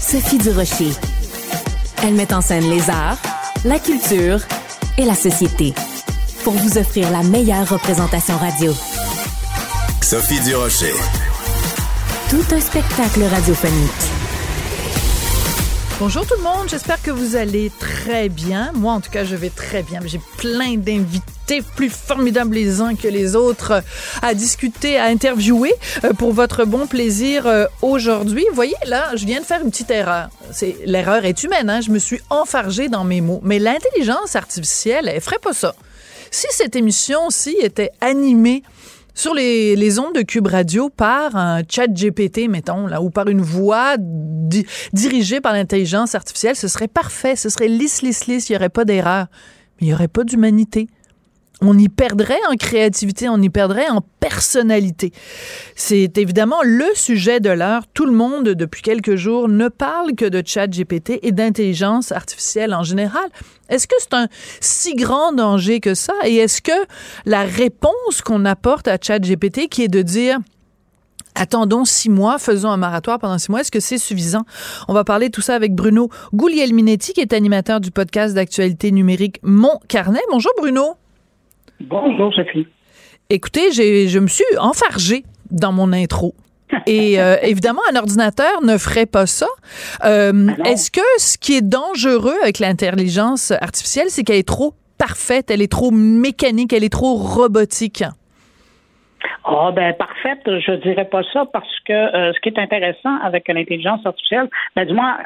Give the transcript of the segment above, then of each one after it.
Sophie Durocher. Elle met en scène les arts, la culture et la société pour vous offrir la meilleure représentation radio. Sophie Durocher. Tout un spectacle radiophonique. Bonjour tout le monde, j'espère que vous allez très bien. Moi, en tout cas, je vais très bien. J'ai plein d'invités plus formidables les uns que les autres à discuter, à interviewer euh, pour votre bon plaisir euh, aujourd'hui. Voyez, là, je viens de faire une petite erreur. L'erreur est humaine, hein? je me suis enfargée dans mes mots. Mais l'intelligence artificielle, elle ferait pas ça. Si cette émission-ci était animée sur les, ondes de Cube Radio par un chat GPT, mettons, là, ou par une voix di dirigée par l'intelligence artificielle, ce serait parfait, ce serait lisse, lisse, lisse, il n'y aurait pas d'erreur. Mais il n'y aurait pas d'humanité on y perdrait en créativité, on y perdrait en personnalité. C'est évidemment le sujet de l'heure. Tout le monde, depuis quelques jours, ne parle que de chat GPT et d'intelligence artificielle en général. Est-ce que c'est un si grand danger que ça? Et est-ce que la réponse qu'on apporte à chat GPT, qui est de dire Attendons six mois, faisons un maratoire pendant six mois. Est-ce que c'est suffisant? On va parler de tout ça avec Bruno Guglielminetti, qui est animateur du podcast d'actualité numérique Mon Carnet. Bonjour Bruno. Bonjour, Sophie. Écoutez, je me suis enfargée dans mon intro. Et euh, évidemment, un ordinateur ne ferait pas ça. Euh, Est-ce que ce qui est dangereux avec l'intelligence artificielle, c'est qu'elle est trop parfaite, elle est trop mécanique, elle est trop robotique? Ah oh, ben parfaite, je dirais pas ça parce que euh, ce qui est intéressant avec l'intelligence artificielle, ben du moins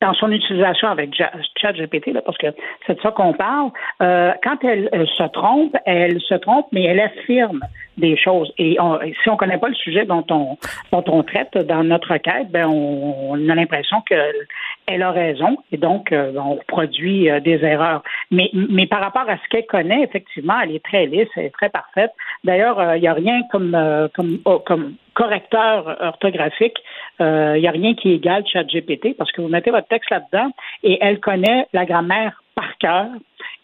dans son utilisation avec ChatGPT, parce que c'est de ça qu'on parle, euh, quand elle, se trompe, elle se trompe, mais elle affirme des choses. Et si on connaît pas le sujet dont on, dont on traite dans notre quête, ben on, a l'impression qu'elle a raison et donc euh, on produit euh, des erreurs. Mais, mais par rapport à ce qu'elle connaît, effectivement, elle est très lisse, elle est très parfaite. D'ailleurs, il n'y a rien comme, comme, oh, comme correcteur orthographique. Il n'y a rien qui égale ChatGPT parce que vous mettez votre texte là-dedans et elle connaît la grammaire par cœur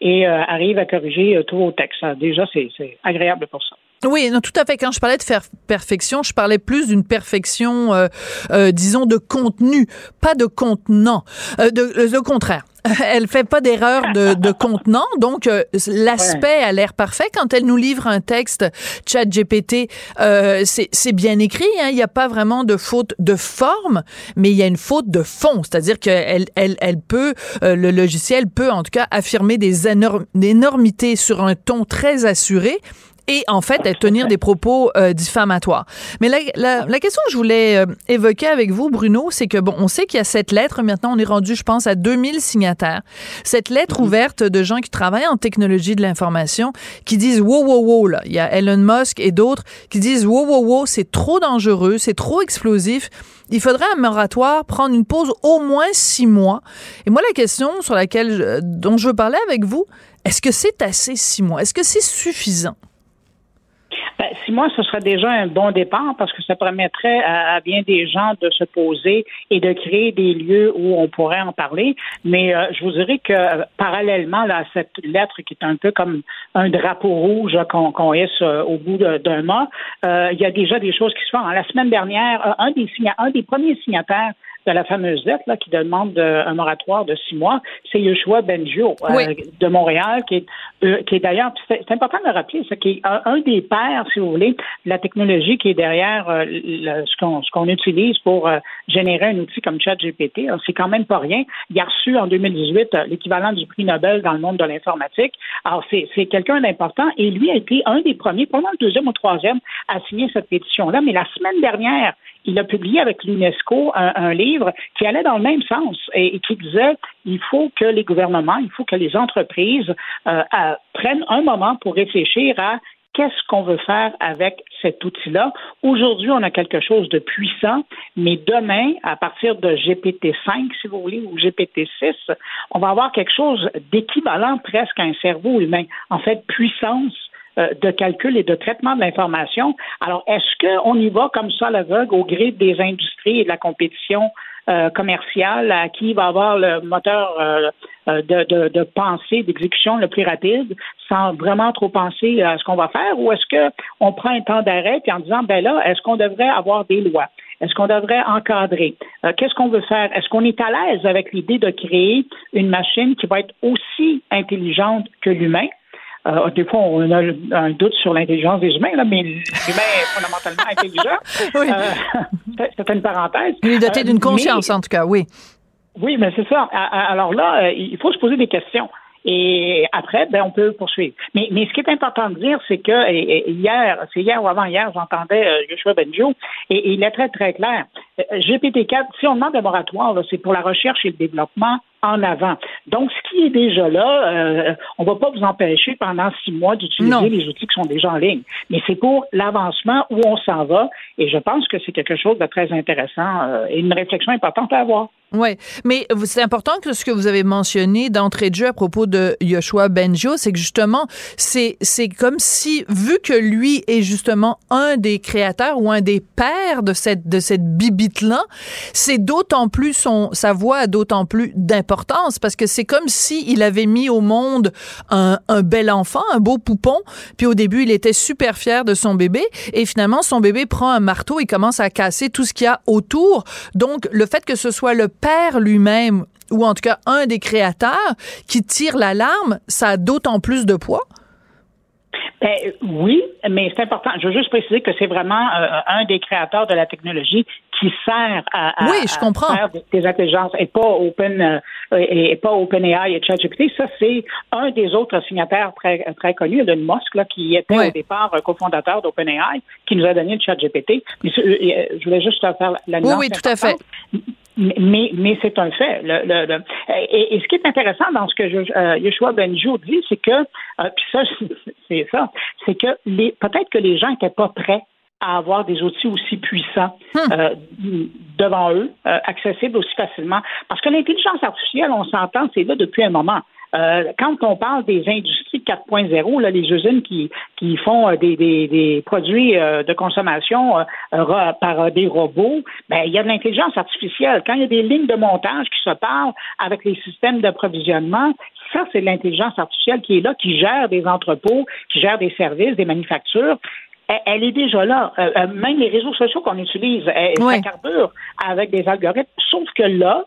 et euh, arrive à corriger euh, tous vos textes. Déjà, c'est agréable pour ça. Oui, non, tout à fait. Quand je parlais de faire perfection, je parlais plus d'une perfection, euh, euh, disons, de contenu, pas de contenant. Euh, de, le contraire. Elle fait pas d'erreur de, de, contenant, donc euh, l'aspect a l'air parfait. Quand elle nous livre un texte chat GPT, euh, c'est bien écrit, hein, il n'y a pas vraiment de faute de forme, mais il y a une faute de fond, c'est-à-dire qu'elle elle, elle peut, le logiciel peut en tout cas affirmer des énormités sur un ton très assuré, et en fait tenir des propos euh, diffamatoires. Mais la, la, la, question que je voulais euh, évoquer avec vous, Bruno, c'est que bon, on sait qu'il y a cette lettre. Maintenant, on est rendu, je pense, à 2000 signataires. Cette lettre mhm. ouverte de gens qui travaillent en technologie de l'information, qui disent wow wow wow là. Il y a Elon Musk et d'autres qui disent wow wow wow, c'est trop dangereux, c'est trop explosif. Il faudrait un moratoire, prendre une pause au moins six mois. Et moi, la question sur laquelle dont je veux parler avec vous, est-ce que c'est assez six mois? Est-ce que c'est suffisant? Ben, six mois, ce serait déjà un bon départ parce que ça permettrait à, bien des gens de se poser et de créer des lieux où on pourrait en parler. Mais euh, je vous dirais que euh, parallèlement à cette lettre qui est un peu comme un drapeau rouge qu'on qu hisse euh, au bout d'un mois, il y a déjà des choses qui se font. La semaine dernière, un des, un des premiers signataires de la fameuse lettre là, qui demande un moratoire de six mois, c'est Yoshua Benjo de Montréal, qui est, qui est d'ailleurs, c'est important de le rappeler, c'est qui est un, des pères, si vous voulez, de la technologie qui est derrière ce qu'on ce qu'on utilise pour générer un outil comme ChatGPT. C'est quand même pas rien. Il a reçu en 2018 l'équivalent du prix Nobel dans le monde de l'informatique. Alors, c'est quelqu'un d'important et lui a été un des premiers, pendant le deuxième ou troisième, à signer cette pétition-là. Mais la semaine dernière, il a publié avec l'UNESCO un, livre qui allait dans le même sens et, qui disait il faut que les gouvernements, il faut que les entreprises euh, prennent un moment pour réfléchir à qu'est-ce qu'on veut faire avec cet outil-là. Aujourd'hui, on a quelque chose de puissant, mais demain, à partir de GPT-5, si vous voulez, ou GPT-6, on va avoir quelque chose d'équivalent presque à un cerveau humain. En fait, puissance de calcul et de traitement de l'information. Alors, est-ce qu'on y va comme ça l'aveugle au gré des industries et de la compétition euh, commerciale à qui va avoir le moteur euh, de, de, pensée, d'exécution le plus rapide, sans vraiment trop penser à ce qu'on va faire, ou est-ce qu'on prend un temps d'arrêt puis en disant ben là, est-ce qu'on devrait avoir des lois? Est-ce qu'on devrait encadrer? Qu'est-ce qu'on veut faire? Est-ce qu'on est à l'aise avec l'idée de créer une machine qui va être aussi intelligente que l'humain? Euh, des fois, on a un doute sur l'intelligence des humains, là, mais l'humain est fondamentalement intelligent. oui. Euh, c'est une parenthèse. Il est doté d'une euh, conscience, en tout cas, oui. Oui, mais c'est ça. Alors là, il faut se poser des questions. Et après, ben, on peut poursuivre. Mais, mais ce qui est important de dire, c'est que hier, c'est hier ou avant-hier, j'entendais euh, Joshua Benjo, et, il est très, très clair. Euh, GPT-4, si on demande un moratoire, c'est pour la recherche et le développement en avant. Donc, ce qui est déjà là, euh, on ne va pas vous empêcher pendant six mois d'utiliser les outils qui sont déjà en ligne. Mais c'est pour l'avancement où on s'en va. Et je pense que c'est quelque chose de très intéressant et une réflexion importante à avoir. Oui, mais c'est important que ce que vous avez mentionné d'entrée de jeu à propos de Yoshua Benjo, c'est que justement, c'est comme si vu que lui est justement un des créateurs ou un des pères de cette de cette bibite là, c'est d'autant plus son sa voix a d'autant plus d'importance parce que c'est comme si il avait mis au monde un, un bel enfant, un beau poupon, puis au début il était super fier de son bébé et finalement son bébé prend un marteau et commence à casser tout ce qu'il y a autour. Donc le fait que ce soit le père lui-même, ou en tout cas un des créateurs, qui tire l'alarme, ça a d'autant plus de poids? Ben, oui, mais c'est important. Je veux juste préciser que c'est vraiment euh, un des créateurs de la technologie qui sert à, faire des, intelligences et pas Open euh, et, pas OpenAI et ChatGPT. Ça, c'est un des autres signataires très, très connus, Elon Musk, là, qui était au départ cofondateur d'OpenAI, qui nous a donné le ChatGPT. Mais je voulais juste faire la nuance. Oui, oui, tout à fait. Mais, mais c'est un fait. Le, et, ce qui est intéressant dans ce que je, euh, Yeshua Benjo dit, c'est que, euh, puis ça, c'est ça, c'est que les, peut-être que les gens n'étaient pas prêts à avoir des outils aussi puissants hmm. euh, devant eux, accessibles aussi facilement. Parce que l'intelligence artificielle, on s'entend, c'est là depuis un moment. Euh, quand on parle des industries 4.0, là, les usines qui, qui font euh, des, des, des produits euh, de consommation par des robots, ben, il y a de l'intelligence artificielle. Quand il y a des lignes de montage qui se parlent avec les systèmes d'approvisionnement, ça, c'est de l'intelligence artificielle qui est là, qui gère des entrepôts, qui gère des services, des manufactures elle est déjà là. même les réseaux sociaux qu'on utilise, ça carbure avec des algorithmes. Sauf que là,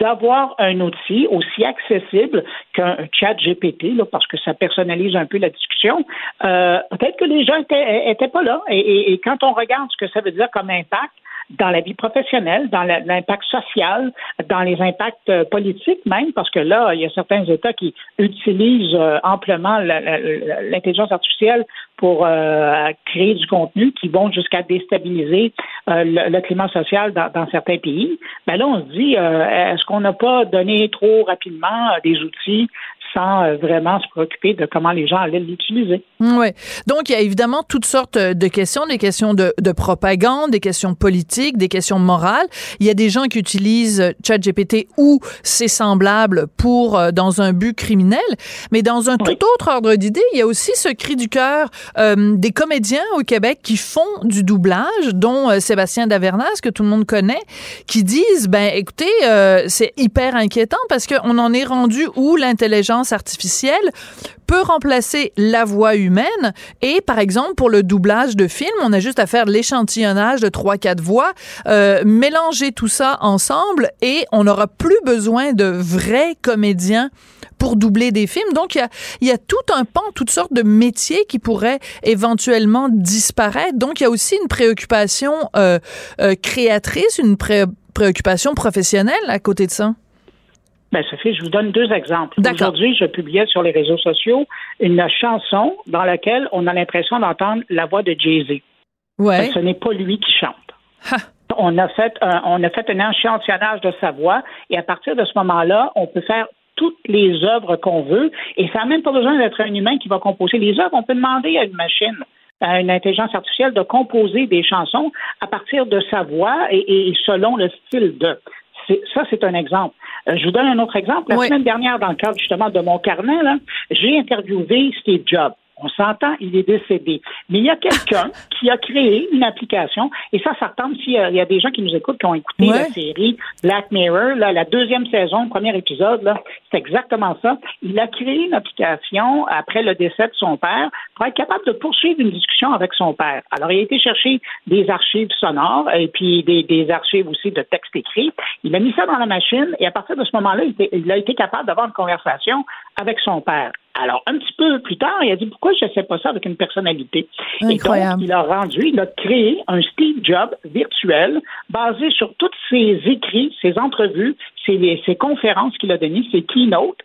d'avoir un outil aussi accessible qu'un chat GPT, là, parce que ça personnalise un peu la discussion, euh, peut-être que les gens étaient, pas là. Et, et, quand on regarde ce que ça veut dire comme impact, dans la vie professionnelle, dans l'impact social, dans les impacts euh, politiques même, parce que là, il y a certains États qui utilisent euh, amplement l'intelligence artificielle pour euh, créer du contenu qui vont jusqu'à déstabiliser le, climat social dans, certains pays. Ben là, on se dit, est-ce qu'on n'a pas donné trop rapidement des outils sans euh, vraiment se préoccuper de comment les gens allaient l'utiliser. Oui. Donc, il y a évidemment toutes sortes de questions, des questions de, de, propagande, des questions politiques, des questions morales. Il y a des gens qui utilisent ChatGPT ou ses semblables pour euh, dans un but criminel, mais dans un tout autre ordre d'idée, il y a aussi ce cri du cœur euh, des comédiens au Québec qui font du doublage, dont Sébastien Davernas que tout le monde connaît, qui disent ben écoutez, c'est hyper inquiétant parce qu'on en est rendu où l'intelligence artificielle peut remplacer la voix humaine et par exemple pour le doublage de films, on a juste à faire l'échantillonnage de trois quatre voix, euh, mélanger tout ça ensemble et on n'aura plus besoin de vrais comédiens pour doubler des films. Donc, il y a, tout un pan, toutes sortes de métiers qui pourraient éventuellement disparaître. Donc, il y a aussi une préoccupation euh, euh, créatrice, une pré- préoccupation professionnelle à côté de ça. Ben, Sophie, je vous donne deux exemples. Aujourd'hui, je publiais sur les réseaux sociaux une chanson dans laquelle on a l'impression d'entendre la voix de Jay-Z. Ouais. Ce n'est pas lui qui chante. Ha. On a fait un, on a fait un échantillonnage de sa voix et à partir de ce moment-là, on peut faire toutes les œuvres qu'on veut et ça n'a même pas besoin d'être un humain qui va composer les œuvres. On peut demander à une machine, à une intelligence artificielle de composer des chansons à partir de sa voix et, et selon le style de. Ça, c'est un exemple. Euh, je vous donne un autre exemple. La Oui. semaine dernière, dans le cadre justement de mon carnet, j'ai interviewé Steve Jobs. On s'entend, il est décédé. Mais il y a quelqu'un qui a créé une application, et ça, ça retombe s'il y, a- il y a des gens qui nous écoutent, qui ont écouté Ouais. la série Black Mirror, là, la deuxième saison, le premier épisode, c'est exactement ça. Il a créé une application après le décès de son père pour être capable de poursuivre une discussion avec son père. Alors, il a été chercher des archives sonores et puis des, des archives aussi de textes écrits. Il a mis ça dans la machine et à partir de ce moment-là, il, il a été capable d'avoir une conversation avec son père. Alors, un petit peu plus tard, il a dit pourquoi je ne sais pas ça avec une personnalité? Et Incroyable. donc, il a rendu, il a créé un Steve Jobs virtuel basé sur tous ses écrits, ses entrevues, ses, ses conférences qu'il a données, ses keynotes.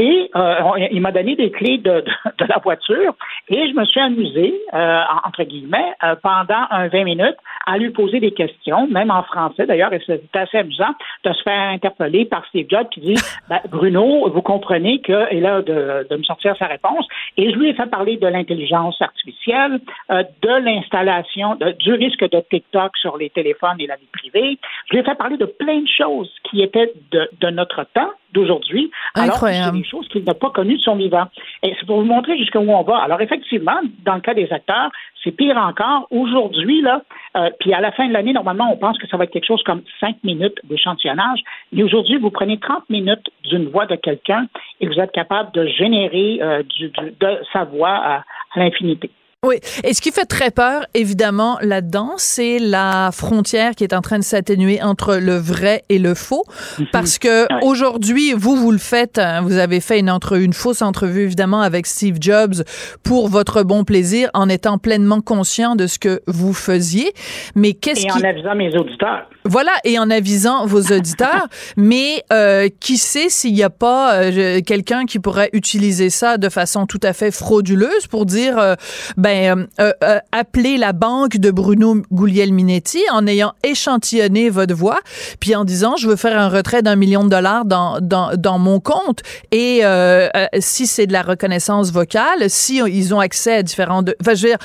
Et euh, il m'a donné des clés de, de, de la voiture et je me suis amusé, euh, en- entre guillemets, euh, pendant un 20 minutes à lui poser des questions, même en français d'ailleurs, et c'était assez amusant de se faire interpeller par Steve Jobs qui dit ben, Bruno, vous comprenez que, et là, de, de me sortir sa réponse, et je lui ai fait parler de l'intelligence artificielle, euh, de l'installation, du risque de TikTok sur les téléphones et la vie privée. Je lui ai fait parler de plein de choses qui étaient de, de notre temps, d'aujourd'hui, alors c'est des choses qu'il n'a pas connues de son vivant. Et c'est pour vous montrer jusqu'où on va. Alors, effectivement, dans le cas des acteurs, c'est pire encore. Aujourd'hui, là, euh, puis à la fin de l'année, normalement, on pense que ça va être quelque chose comme cinq minutes d'échantillonnage. Mais aujourd'hui, vous prenez 30 minutes d'une voix de quelqu'un et vous êtes capable de générer euh, du- du- de sa voix à, à l'infinité. Oui. Et ce qui fait très peur, évidemment, là-dedans, c'est la frontière qui est en train de s'atténuer entre le vrai et le faux. Parce que aujourd'hui, vous, vous le faites, hein, vous avez fait une, entre, une fausse entrevue, évidemment, avec Steve Jobs pour votre bon plaisir, en étant pleinement conscient de ce que vous faisiez. Mais qu'est-ce Et qui... en avisant mes auditeurs. Voilà, et en avisant vos auditeurs, mais euh, qui sait s'il n'y a pas euh, quelqu'un qui pourrait utiliser ça de façon tout à fait frauduleuse pour dire, euh, ben, euh, euh, euh, appeler la banque de Bruno Guglielminetti en ayant échantillonné votre voix, puis en disant, je veux faire un retrait d'un million de dollars dans, dans, dans mon compte, et euh, euh, si c'est de la reconnaissance vocale, si ils ont accès à différents... Enfin, je veux dire,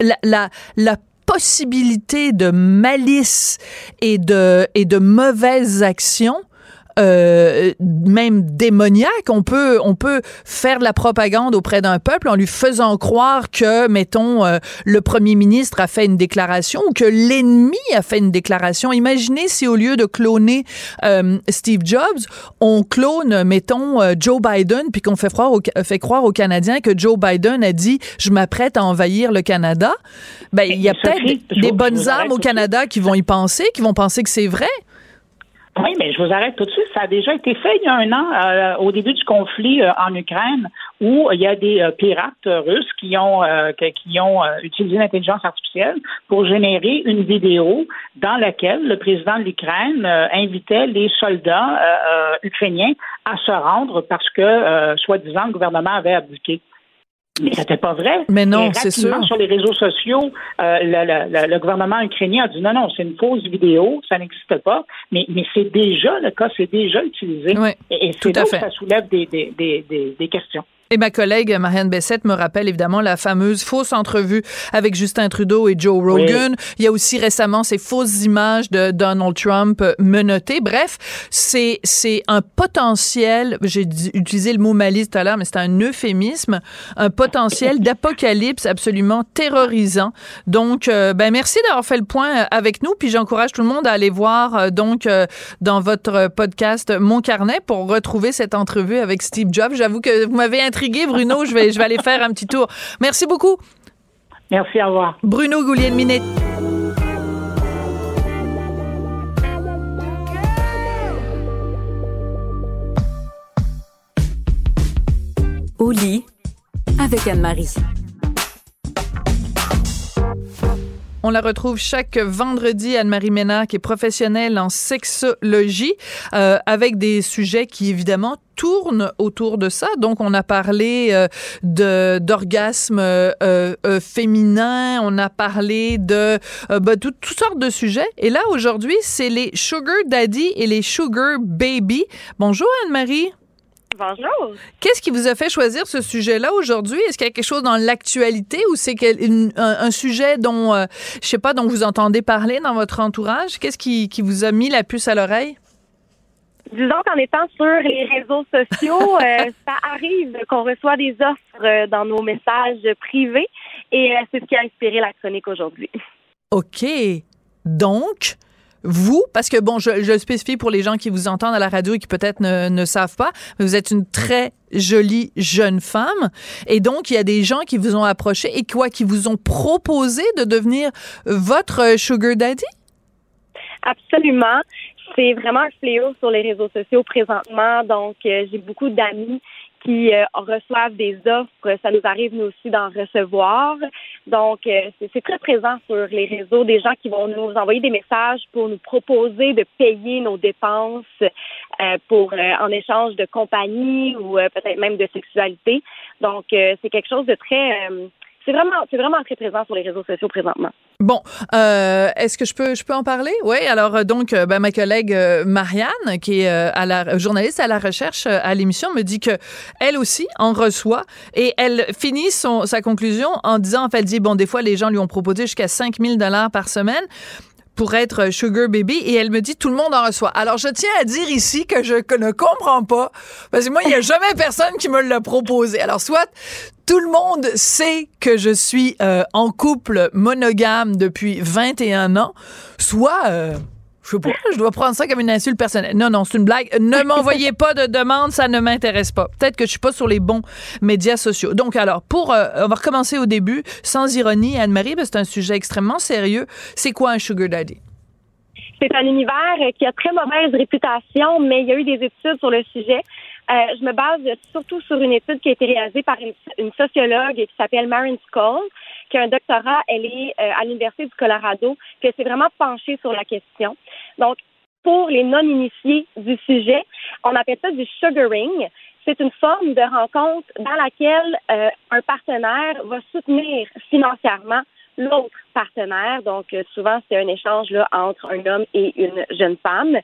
la, la, la possibilité de malice et de, et de mauvaises actions euh, même démoniaque. On peut, on peut faire de la propagande auprès d'un peuple en lui faisant croire que, mettons, euh, le premier ministre a fait une déclaration ou que l'ennemi a fait une déclaration. Imaginez si au lieu de cloner euh, Steve Jobs, on clone, mettons, euh, Joe Biden, puis qu'on fait croire, aux, fait croire aux Canadiens que Joe Biden a dit « je m'apprête à envahir le Canada ». Ben, il y a peut-être des bonnes âmes au. Canada qui vont y penser, qui vont penser que c'est vrai. Oui, mais je vous arrête tout de suite. Ça a déjà été fait il y a un an, euh, au début du conflit euh, en Ukraine, où il y a des euh, pirates russes qui ont euh, qui ont euh, utilisé l'intelligence artificielle pour générer une vidéo dans laquelle le président de l'Ukraine invitait les soldats ukrainiens à se rendre parce que, soi-disant, le gouvernement avait abdiqué. Mais c'était pas vrai. Mais non, c'est sûr. Sur les réseaux sociaux, euh, le, le- le- gouvernement ukrainien a dit non, non, c'est une fausse vidéo, ça n'existe pas. Mais, mais c'est déjà le cas, c'est déjà utilisé. Oui, et c'est là où ça soulève des, des, des, des questions. Et ma collègue Marianne Bessette me rappelle évidemment la fameuse fausse entrevue avec Justin Trudeau et Joe Rogan. Il y a aussi récemment ces fausses images de Donald Trump menottées. Bref, c'est c'est un potentiel, j'ai utilisé le mot malice tout à l'heure, mais c'est un euphémisme, un potentiel d'apocalypse absolument terrorisant. Donc, euh, ben merci d'avoir fait le point avec nous, puis j'encourage tout le monde à aller voir euh, donc euh, dans votre podcast Mon Carnet pour retrouver cette entrevue avec Steve Jobs. J'avoue que vous m'avez intrigué, Bruno. Je vais, je vais aller faire un petit tour. Merci beaucoup. Merci, au revoir. Bruno Gouliel-Minet. Au lit avec Anne-Marie. On la retrouve chaque vendredi, Anne-Marie Ménard, qui est professionnelle en sexologie, euh, avec des sujets qui, évidemment, tournent autour de ça. Donc, on a parlé euh, de d'orgasme euh, euh, féminin, on a parlé de bah, toutes sortes de sujets. Et là, aujourd'hui, c'est les sugar daddy et les sugar baby. Bonjour, Anne-Marie. Bonjour. Qu'est-ce qui vous a fait choisir ce sujet-là aujourd'hui? Est-ce qu'il y a quelque chose dans l'actualité ou c'est un, un, sujet dont, euh, je sais pas, dont vous entendez parler dans votre entourage? Qu'est-ce qui, qui vous a mis la puce à l'oreille? Disons qu'en étant sur les réseaux sociaux, euh, ça arrive qu'on reçoit des offres euh, dans nos messages privés et c'est ce qui a inspiré la chronique aujourd'hui. OK. Donc, vous, parce que bon, je, je, spécifie pour les gens qui vous entendent à la radio et qui peut-être ne, ne savent pas, mais vous êtes une très jolie jeune femme. Et donc, il y a des gens qui vous ont approché et quoi, qui vous ont proposé de devenir votre sugar daddy? Absolument. C'est vraiment un fléau sur les réseaux sociaux présentement. Donc, euh, j'ai beaucoup d'amis qui euh, reçoivent des offres. Ça nous arrive, nous aussi, d'en recevoir. Donc, euh, c'est très présent sur les réseaux, des gens qui vont nous envoyer des messages pour nous proposer de payer nos dépenses euh, pour en échange de compagnie ou peut-être même de sexualité. Donc, c'est quelque chose de très c'est vraiment, c'est vraiment très présent sur les réseaux sociaux présentement. Bon, euh, est-ce que je peux, je peux en parler? Oui. Alors euh, donc, euh, ben, ma collègue euh, Marianne, qui est à la journaliste à la recherche à l'émission, me dit que elle aussi en reçoit et elle finit son sa conclusion en disant, en fait, elle dit bon, des fois les gens lui ont proposé jusqu'à 5000 dollars par semaine pour être sugar baby et elle me dit tout le monde en reçoit. Alors je tiens à dire ici que je ne comprends pas parce que moi il y a jamais personne qui me l'a proposé. Alors soit tout le monde sait que je suis euh, en couple monogame depuis 21 ans, soit euh, je sais pas, je dois prendre ça comme une insulte personnelle. Non, non, c'est une blague. Ne m'envoyez pas de demande, ça ne m'intéresse pas. Peut-être que je suis pas sur les bons médias sociaux. Donc, alors, pour, euh, on va recommencer au début, sans ironie, Anne-Marie, c'est un sujet extrêmement sérieux. C'est quoi un sugar daddy? C'est un univers qui a très mauvaise réputation, mais il y a eu des études sur le sujet. Euh, je me base surtout sur une étude qui a été réalisée par une, sociologue qui s'appelle Marin Skull, qui a un doctorat, elle est euh, à l'Université du Colorado, qui s'est vraiment penchée sur la question. Donc, pour les non-initiés du sujet, on appelle ça du sugaring. C'est une forme de rencontre dans laquelle euh, un partenaire va soutenir financièrement l'autre partenaire. Donc, euh, souvent, c'est un échange là, entre un homme et une jeune femme.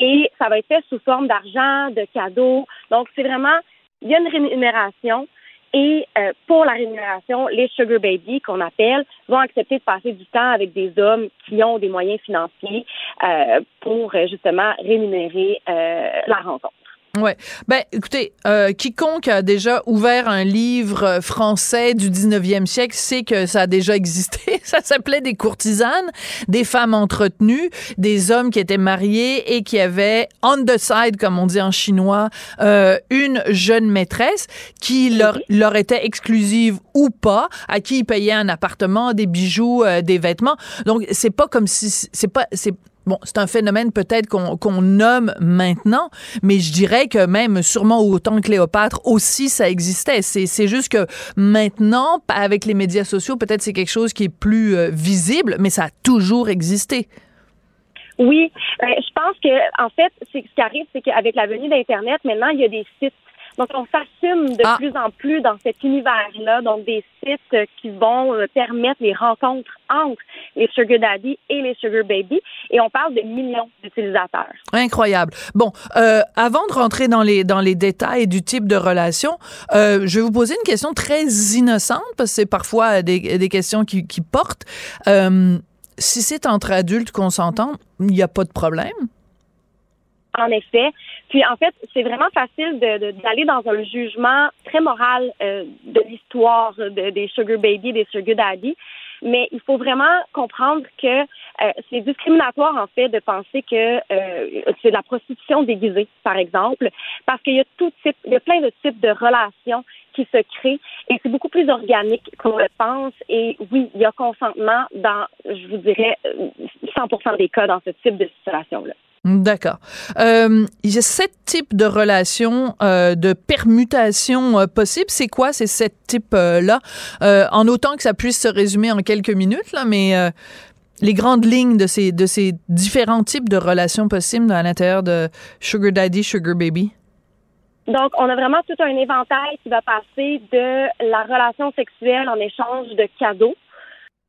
Et ça va être fait sous forme d'argent, de cadeaux. Donc, c'est vraiment, il y a une rémunération. Et euh, pour la rémunération, les sugar babies qu'on appelle vont accepter de passer du temps avec des hommes qui ont des moyens financiers euh, pour justement rémunérer la rencontre. Ouais. Ben, écoutez, euh, quiconque a déjà ouvert un livre français du 19e siècle sait que ça a déjà existé. Ça s'appelait des courtisanes, des femmes entretenues, des hommes qui étaient mariés et qui avaient on the side, comme on dit en chinois, euh, une jeune maîtresse qui leur, leur était exclusive ou pas, à qui ils payaient un appartement, des bijoux, euh, des vêtements. Donc, c'est pas comme si, c'est pas, c'est Bon, c'est un phénomène peut-être qu'on nomme maintenant, mais je dirais que même sûrement autant que Cléopâtre aussi ça existait. C'est juste que maintenant, avec les médias sociaux, peut-être c'est quelque chose qui est plus euh, visible, mais ça a toujours existé. Oui, euh, je pense que en fait, ce qui arrive, c'est qu'avec la venue d'Internet, maintenant il y a des sites Donc, on s'assume de Ah. plus en plus dans cet univers-là, donc des sites euh, qui vont euh, permettre les rencontres entre les sugar daddy et les sugar baby, et on parle de millions d'utilisateurs. Incroyable. Bon, euh, avant de rentrer dans les dans les détails du type de relation, euh, je vais vous poser une question très innocente parce que c'est parfois des, des questions qui, qui portent. Euh, si c'est entre adultes consentants, il n'y a pas de problème. En effet. Puis en fait, c'est vraiment facile de- de- d'aller dans un jugement très moral euh, de l'histoire de- des sugar baby, des sugar daddy. Mais il faut vraiment comprendre que euh, c'est discriminatoire en fait de penser que euh, c'est de la prostitution déguisée, par exemple, parce qu'il y a tout type, il y a plein de types de relations qui se créent et c'est beaucoup plus organique qu'on le pense. Et oui, il y a consentement dans, je vous dirais, euh, 100% des cas dans ce type de situation-là. D'accord. Euh, il y a sept types de relations, euh, de permutations euh, possibles. C'est quoi ces sept types-là? Euh, en autant que ça puisse se résumer en quelques minutes, là, mais les grandes lignes de ces, de ces différents types de relations possibles à l'intérieur de Sugar Daddy, Sugar Baby? Donc, on a vraiment tout un éventail qui va passer de la relation sexuelle en échange de cadeaux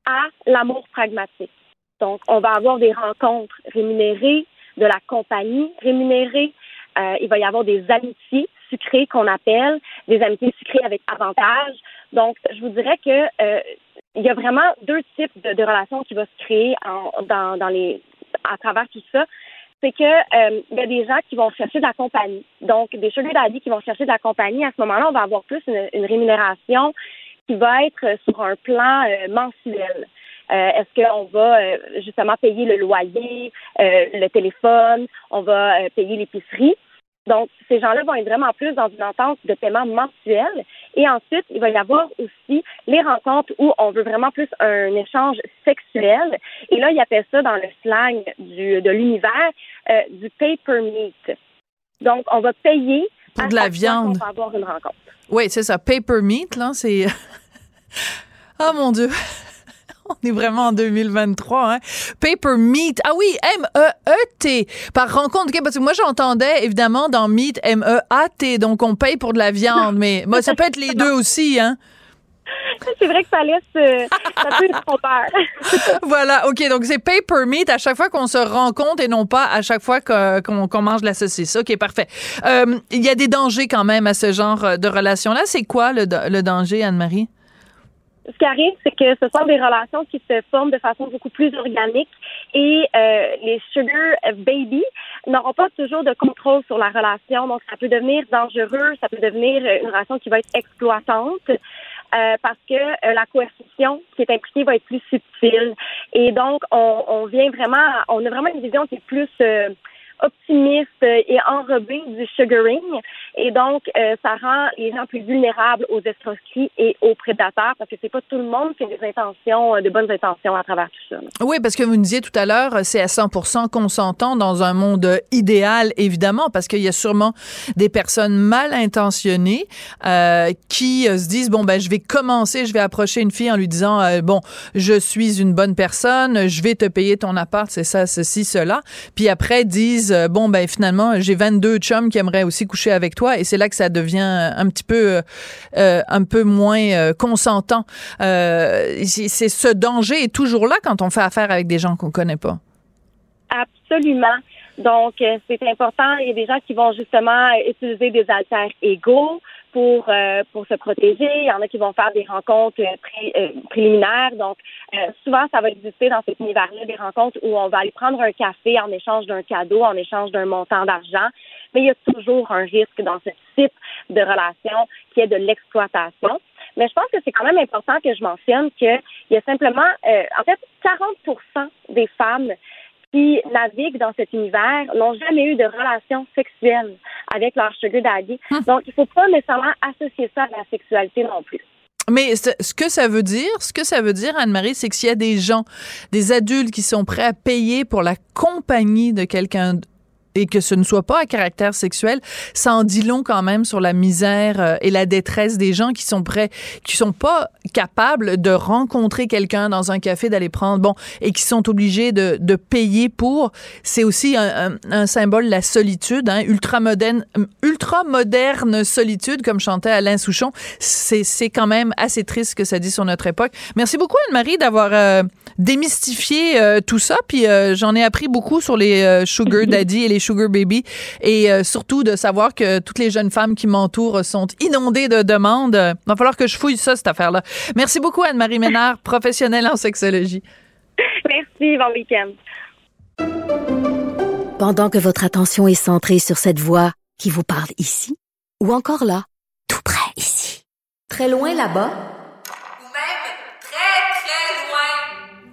à l'amour pragmatique. Donc, on va avoir des rencontres rémunérées, de la compagnie rémunérée. Euh, il va y avoir des amitiés sucrées qu'on appelle, des amitiés sucrées avec avantage. Donc, je vous dirais que euh, il y a vraiment deux types de, de relations qui vont se créer en- dans, dans les, à travers tout ça c'est que euh, il y a des gens qui vont chercher de la compagnie. Donc, des sugar daddy qui vont chercher de la compagnie. À ce moment-là, on va avoir plus une, une rémunération qui va être sur un plan euh, mensuel. Euh, Est-ce qu'on va euh, justement payer le loyer, euh, le téléphone, on va payer l'épicerie? Donc, ces gens-là vont être vraiment plus dans une entente de paiement mensuel. Et ensuite, il va y avoir aussi les rencontres où on veut vraiment plus un échange sexuel. Et là, il appelle ça dans le slang du, de l'univers du paper meat. Donc, on va payer Pour à de la viande. qu'on va avoir une rencontre. Oui, c'est ça. Paper meat, là, c'est. oh mon Dieu. On est vraiment en 2023, hein? Paper meat. Ah oui, M-E-E-T. Par rencontre. OK, parce que moi, j'entendais, évidemment, dans meat, M-E-A-T. Donc, on paye pour de la viande. Mais moi, ça peut être les deux aussi, hein? C'est vrai que ça laisse, euh, ça peut être trompeur. voilà, OK. Donc, c'est paper meat à chaque fois qu'on se rencontre et non pas à chaque fois qu'on mange de la saucisse. OK, parfait. Euh, Il y a des dangers quand même à ce genre de relation-là. C'est quoi le, le danger, Anne-Marie? Ce qui arrive, c'est que ce sont des relations qui se forment de façon beaucoup plus organique et euh, les sugar baby n'auront pas toujours de contrôle sur la relation. Donc, ça peut devenir dangereux, ça peut devenir une relation qui va être exploitante. euh, parce que euh, la coercition qui est impliquée va être plus subtile. Et donc, on, on vient vraiment, on a vraiment une vision qui est plus euh, optimiste et enrobée du sugaring. Et donc, euh, ça rend les gens plus vulnérables aux escroqueries et aux prédateurs parce que c'est pas tout le monde qui a des intentions, euh, de bonnes intentions à travers tout ça. Oui, parce que vous nous disiez tout à l'heure, c'est à 100% consentant dans un monde idéal, évidemment, parce qu'il y a sûrement des personnes mal intentionnées euh, qui euh, se disent bon ben je vais commencer, je vais approcher une fille en lui disant euh, bon je suis une bonne personne, je vais te payer ton appart, c'est ça, ceci, cela, puis après disent euh, bon ben finalement j'ai 22 chums qui aimeraient aussi coucher avec toi et c'est là que ça devient un petit peu euh, euh, un peu moins euh, consentant. Euh, c'est ce danger est toujours là quand on fait affaire avec des gens qu'on connaît pas. Absolument. Donc, euh, c'est important. Il y a des gens qui vont justement utiliser des altères égaux pour euh, pour se protéger. Il y en a qui vont faire des rencontres euh, euh, préliminaires. Donc, euh, souvent, ça va exister dans cet univers-là des rencontres où on va aller prendre un café en échange d'un cadeau, en échange d'un montant d'argent. Mais il y a toujours un risque dans ce type de relation qui est de l'exploitation. Mais je pense que c'est quand même important que je mentionne qu'il y a simplement, euh, en fait, 40 des femmes qui naviguent dans cet univers n'ont jamais eu de relation sexuelle avec leur sugar daddy. Donc, il faut pas nécessairement associer ça à la sexualité non plus. Mais ce ce que ça veut dire, ce que ça veut dire, Anne-Marie, c'est que s'il y a des gens, des adultes qui sont prêts à payer pour la compagnie de quelqu'un et que ce ne soit pas à caractère sexuel, ça en dit long quand même sur la misère euh, et la détresse des gens qui sont prêts, qui sont pas capables de rencontrer quelqu'un dans un café, d'aller prendre, bon, et qui sont obligés de, payer pour. C'est aussi un, un, un, symbole de la solitude, hein, ultra moderne, solitude, comme chantait Alain Souchon. C'est, quand même assez triste que ça dit sur notre époque. Merci beaucoup Anne-Marie d'avoir euh, démystifié euh, tout ça, puis j'en ai appris beaucoup sur les sugar daddy et les sugar baby, et euh, surtout de savoir que toutes les jeunes femmes qui m'entourent sont inondées de demandes. Il va falloir que je fouille ça cette affaire-là. Merci beaucoup Anne-Marie Ménard, professionnelle en sexologie. Merci, bon week-end. Pendant que votre attention est centrée sur cette voix qui vous parle ici, ou encore là, tout près ici, très loin là-bas, Ou même très, très loin.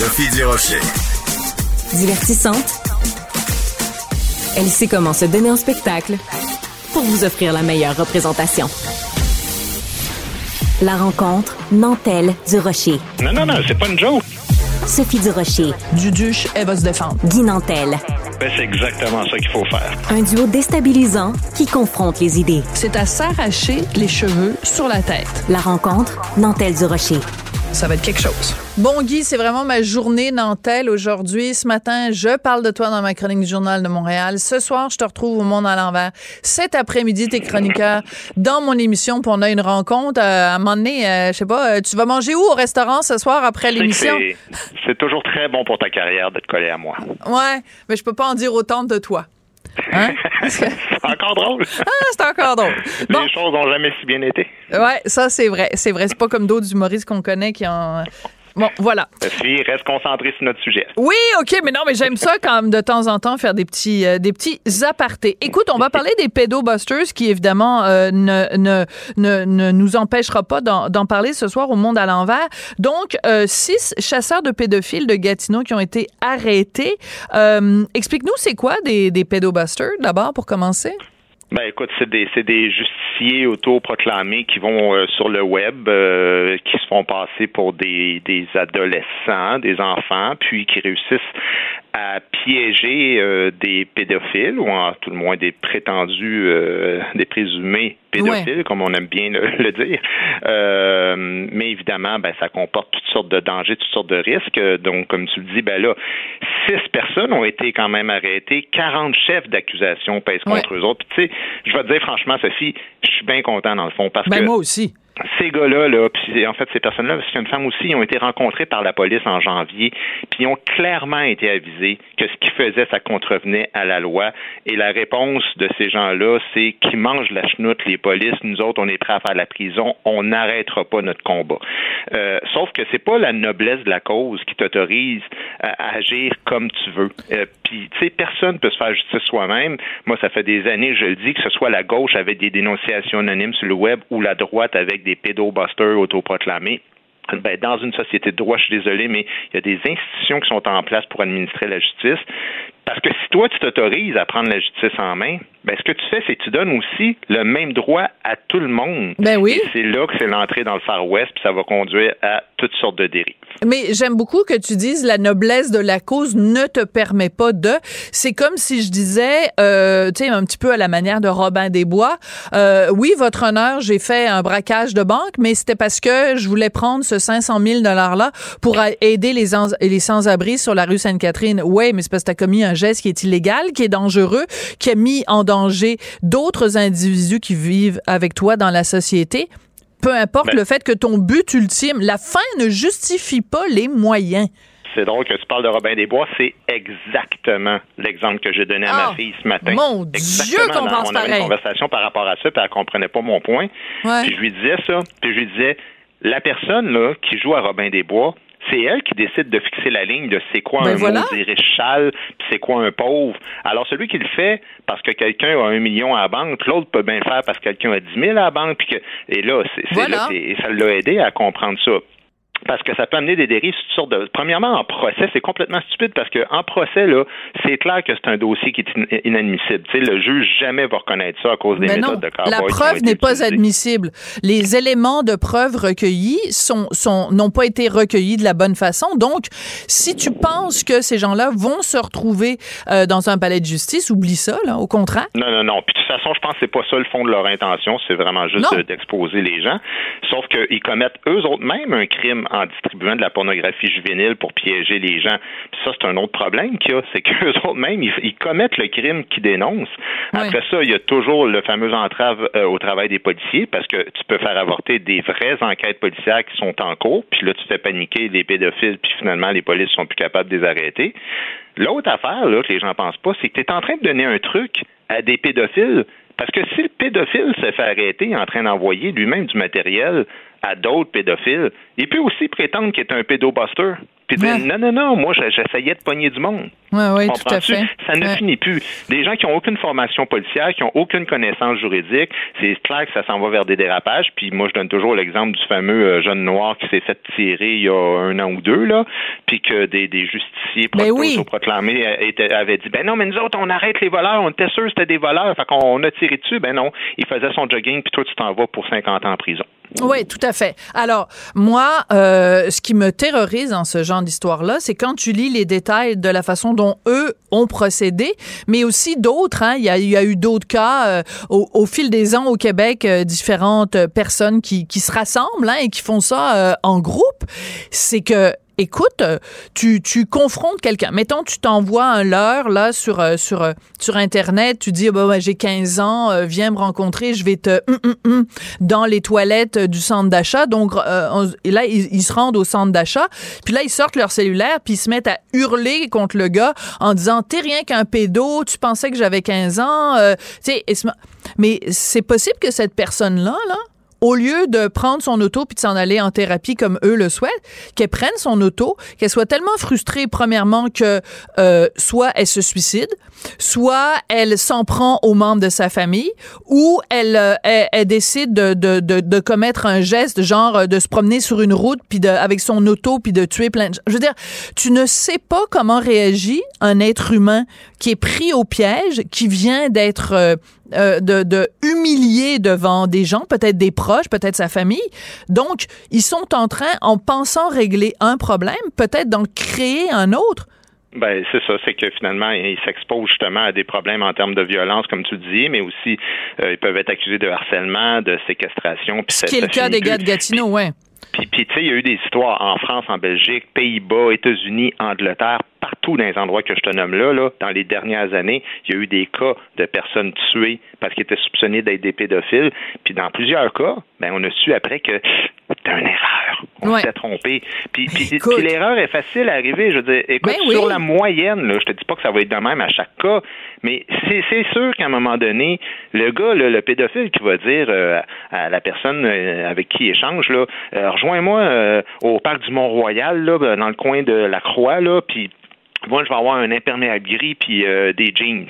Sophie Durocher. Divertissante. Elle sait comment se donner en spectacle pour vous offrir la meilleure représentation. La rencontre Nantel du Rocher. Non, non, non, c'est pas une joke. Sophie Durocher, Duduche, elle va se défendre. Guy Nantel. Ben, c'est exactement ça qu'il faut faire. Un duo déstabilisant qui confronte les idées. C'est à s'arracher les cheveux sur la tête. La rencontre Nantel du Rocher. Ça va être quelque chose. Bon, Guy, c'est vraiment ma journée Nantel aujourd'hui. Ce matin, je parle de toi dans ma chronique du Journal de Montréal. Ce soir, je te retrouve au Monde à l'envers. Cet après-midi, t'es chroniqueur dans mon émission pour on a une rencontre. Euh, à un moment donné, euh, je sais pas, euh, tu vas manger où au restaurant ce soir après l'émission? c'est- C'est toujours très bon pour ta carrière d'être collé à moi. Ouais, mais je peux pas en dire autant de toi. Hein? C'est encore drôle. Ah, c'est encore drôle. Bon. Les choses n'ont jamais si bien été. Ouais, ça, c'est vrai. C'est vrai. C'est pas comme d'autres humoristes qu'on connaît qui ont. Bon, voilà. Sophie, reste concentrée sur notre sujet. Oui, OK, mais non, mais j'aime ça quand même de temps en temps faire des petits, euh, des petits apartés. Écoute, on va parler des pédobusters qui, évidemment, euh, ne, ne, ne, ne nous empêchera pas d'en parler ce soir au Monde à l'envers. Donc, euh, six chasseurs de pédophiles de Gatineau qui ont été arrêtés. Euh, Explique-nous, c'est quoi des, des pédobusters, d'abord, pour commencer? Ben écoute, c'est des c'est des justiciers autoproclamés qui vont euh, sur le web, euh, qui se font passer pour des des adolescents, des enfants, puis qui réussissent à piéger euh, des pédophiles ou en tout le moins des prétendus, euh, des présumés pédophiles, comme on aime bien le, le dire. Euh, mais évidemment, ben ça comporte toutes sortes de dangers, toutes sortes de risques. Donc, comme tu le dis, ben là, six personnes ont été quand même arrêtées, 40 chefs d'accusation pèsent Ouais. contre eux autres. Puis tu sais, je vais te dire franchement, Sophie, je suis bien content dans le fond parce Ben, que moi aussi. Ces gars-là, là, puis en fait, ces personnes-là, a une femme aussi, ils ont été rencontrés par la police en janvier, puis ils ont clairement été avisés que ce qu'ils faisaient, ça contrevenait à la loi. Et la réponse de ces gens-là, c'est qu'ils mangent la chenoute, les polices. Nous autres, on est prêts à faire la prison. On n'arrêtera pas notre combat. Euh, sauf que c'est pas la noblesse de la cause qui t'autorise à, à agir comme tu veux. Euh, puis, tu sais, personne peut se faire justice soi-même. Moi, ça fait des années, je le dis, que ce soit la gauche avec des dénonciations anonymes sur le web ou la droite avec des pédobusters autoproclamés. Ben, dans une société de droit, je suis désolé, mais il y a des institutions qui sont en place pour administrer la justice. Parce que si toi, tu t'autorises à prendre la justice en main, ben, ce que tu fais, c'est que tu donnes aussi le même droit à tout le monde. Ben oui. C'est là que c'est l'entrée dans le Far West, puis ça va conduire à toutes sortes de dérives. Mais j'aime beaucoup que tu dises la noblesse de la cause ne te permet pas de. C'est comme si je disais, euh, tu sais, un petit peu à la manière de Robin des Bois. Euh, oui, votre honneur, j'ai fait un braquage de banque, mais c'était parce que je voulais prendre ce 500 000 dollars là pour a- aider les, les sans-abri sur la rue Sainte-Catherine. Ouais, mais c'est parce que t'as commis un geste qui est illégal, qui est dangereux, qui a mis en danger d'autres individus qui vivent avec toi dans la société. Peu importe Ben- le fait que ton but ultime, la fin ne justifie pas les moyens. C'est drôle que tu parles de Robin des Bois, c'est exactement l'exemple que j'ai donné à Ah, ma fille ce matin. mon Dieu qu'on pense On avait pareil. une conversation par rapport à ça, puis elle comprenait pas mon point. Ouais. Puis je lui disais ça, puis je lui disais, la personne là qui joue à Robin des Bois, C'est elle qui décide de fixer la ligne de c'est quoi Ben un voilà. maudit riche sale, puis c'est quoi un pauvre. Alors celui qui le fait parce que quelqu'un a un million à la banque, l'autre peut bien le faire parce que quelqu'un a 10 000 à la banque, puis que et là, c'est c'est Voilà. là que- et ça l'a aidé à comprendre ça. Parce que ça peut amener des dérives toutes sortes de. Premièrement, en procès, c'est complètement stupide parce que en procès, là, c'est clair que c'est un dossier qui est in- inadmissible. Tu sais, le juge jamais va reconnaître ça à cause des Mais méthodes non, de la preuve n'est pas admissible. Les éléments de preuve recueillis sont sont n'ont pas été recueillis de la bonne façon. Donc, si tu penses que ces gens-là vont se retrouver euh, dans un palais de justice, oublie ça. Là, au contraire. Non, non, non. Puis de toute façon, je pense que c'est pas ça le fond de leur intention. C'est vraiment juste de- d'exposer les gens. Sauf qu'ils commettent eux autres même un crime en distribuant de la pornographie juvénile pour piéger les gens. Puis ça, c'est un autre problème qu'il y a. C'est qu'eux autres même, ils, ils commettent le crime qu'ils dénoncent. Après ça, il y a toujours le fameux entrave euh, au travail des policiers parce que tu peux faire avorter des vraies enquêtes policières qui sont en cours. Puis là, tu fais paniquer les pédophiles. Puis finalement, les polices sont plus capables de les arrêter. L'autre affaire, là, que les gens pensent pas, c'est que tu es en train de donner un truc à des pédophiles. Parce que si le pédophile se fait arrêter en train d'envoyer lui-même du matériel à d'autres pédophiles, il peut aussi prétendre qu'il est un pédobuster. Puis Ouais. non, non, non, moi, j'essayais de pogner du monde. Ouais, oui, tout à fait. Ça ne Ouais. finit plus. Des gens qui n'ont aucune formation policière, qui n'ont aucune connaissance juridique, c'est clair que ça s'en va vers des dérapages. Puis moi, je donne toujours l'exemple du fameux euh, jeune noir qui s'est fait tirer il y a un an ou deux, là, puis que des, des justiciers Ben oui. proclamés avaient dit, ben non, mais nous autres, on arrête les voleurs, on était sûr que c'était des voleurs, fait qu'on a tiré dessus. Ben non, il faisait son jogging, puis toi, tu t'en vas pour 50 ans en prison. Oui, tout à fait. Alors, moi, euh, ce qui me terrorise dans ce genre d'histoire-là, c'est quand tu lis les détails de la façon dont eux ont procédé, mais aussi d'autres. Hein, il, y a, eu d'autres cas euh, au, au fil des ans au Québec, euh, différentes personnes qui, qui se rassemblent hein, et qui font ça euh, en groupe. C'est que écoute, euh, tu, tu confrontes quelqu'un. Mettons, tu t'envoies un leurre là sur euh, sur euh, sur internet, tu dis bah j'ai 15 ans, viens me rencontrer, je vais te hum, hum, hum, dans les toilettes du centre d'achat. Donc là ils, se rendent au centre d'achat, puis là ils sortent leur cellulaire, puis ils se mettent à hurler contre le gars en disant t'es rien qu'un pédo, tu pensais que j'avais 15 ans, tu mais c'est possible que cette personne là là au lieu de prendre son auto puis de s'en aller en thérapie comme eux le souhaitent, qu'elle prenne son auto, qu'elle soit tellement frustrée premièrement que euh, soit elle se suicide, soit elle s'en prend aux membres de sa famille, ou elle, euh, décide de, commettre un geste genre euh, de se promener sur une route puis de, avec son auto puis de tuer plein de gens. Je veux dire, tu ne sais pas comment réagit un être humain qui est pris au piège, qui vient d'être euh, de, de humilié devant des gens, peut-être des proches, peut-être sa famille. Donc, ils sont en train, en pensant régler un problème, peut-être d'en créer un autre. Ben c'est ça, c'est que finalement ils s'exposent justement à des problèmes en termes de violence, comme tu dis, mais aussi euh, ils peuvent être accusés de harcèlement, de séquestration. puis Ce qui est le cas des gars de Gatineau, ouais. Puis, puis tu sais, il y a eu des histoires en France, en Belgique, Pays-Bas, États-Unis, Angleterre, partout dans les endroits que je te nomme là, là, dans les dernières années, il y a eu des cas de personnes tuées parce qu'ils étaient soupçonnés d'être des pédophiles. Puis dans plusieurs cas, ben, on a su après que c'était une erreur. On Ouais. s'est trompé. Puis, puis, Écoute. puis l'erreur est facile à arriver. Je veux dire, écoute, Ben oui. sur la moyenne, là, je te dis pas que ça va être de même à chaque cas, mais c'est c'est sûr qu'à un moment donné, le gars, là, le pédophile qui va dire euh, à la personne euh, avec qui il échange, là, euh, rejoins-moi euh, au parc du Mont-Royal, là, dans le coin de la Croix, là, puis moi, je vais avoir un imperméable gris puis euh, des jeans.